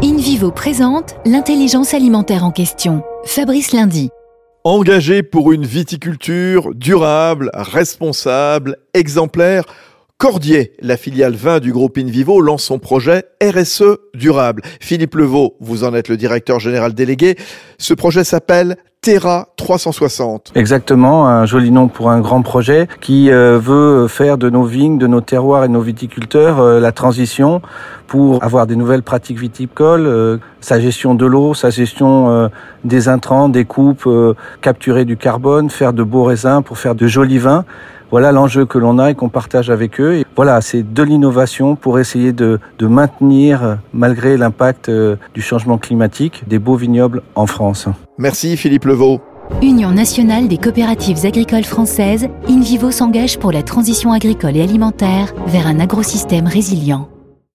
InVivo présente l'intelligence alimentaire en question. Fabrice Lundi. Engagé pour une viticulture durable, responsable, exemplaire, Cordier, la filiale vin du groupe InVivo, lance son projet RSE durable. Philippe Levaux, vous en êtes le directeur général délégué. Ce projet s'appelle Terra 360. Exactement, un joli nom pour un grand projet qui euh, veut faire de nos vignes, de nos terroirs et de nos viticulteurs euh, la transition pour avoir des nouvelles pratiques viticoles, euh, sa gestion de l'eau, sa gestion des intrants, des coupes, capturer du carbone, faire de beaux raisins pour faire de jolis vins. Voilà l'enjeu que l'on a et qu'on partage avec eux. Et voilà, c'est de l'innovation pour essayer de, de maintenir, malgré l'impact euh, du changement climatique, des beaux vignobles en France. Merci Philippe Levaux. Union nationale des coopératives agricoles françaises, InVivo s'engage pour la transition agricole et alimentaire vers un agrosystème résilient.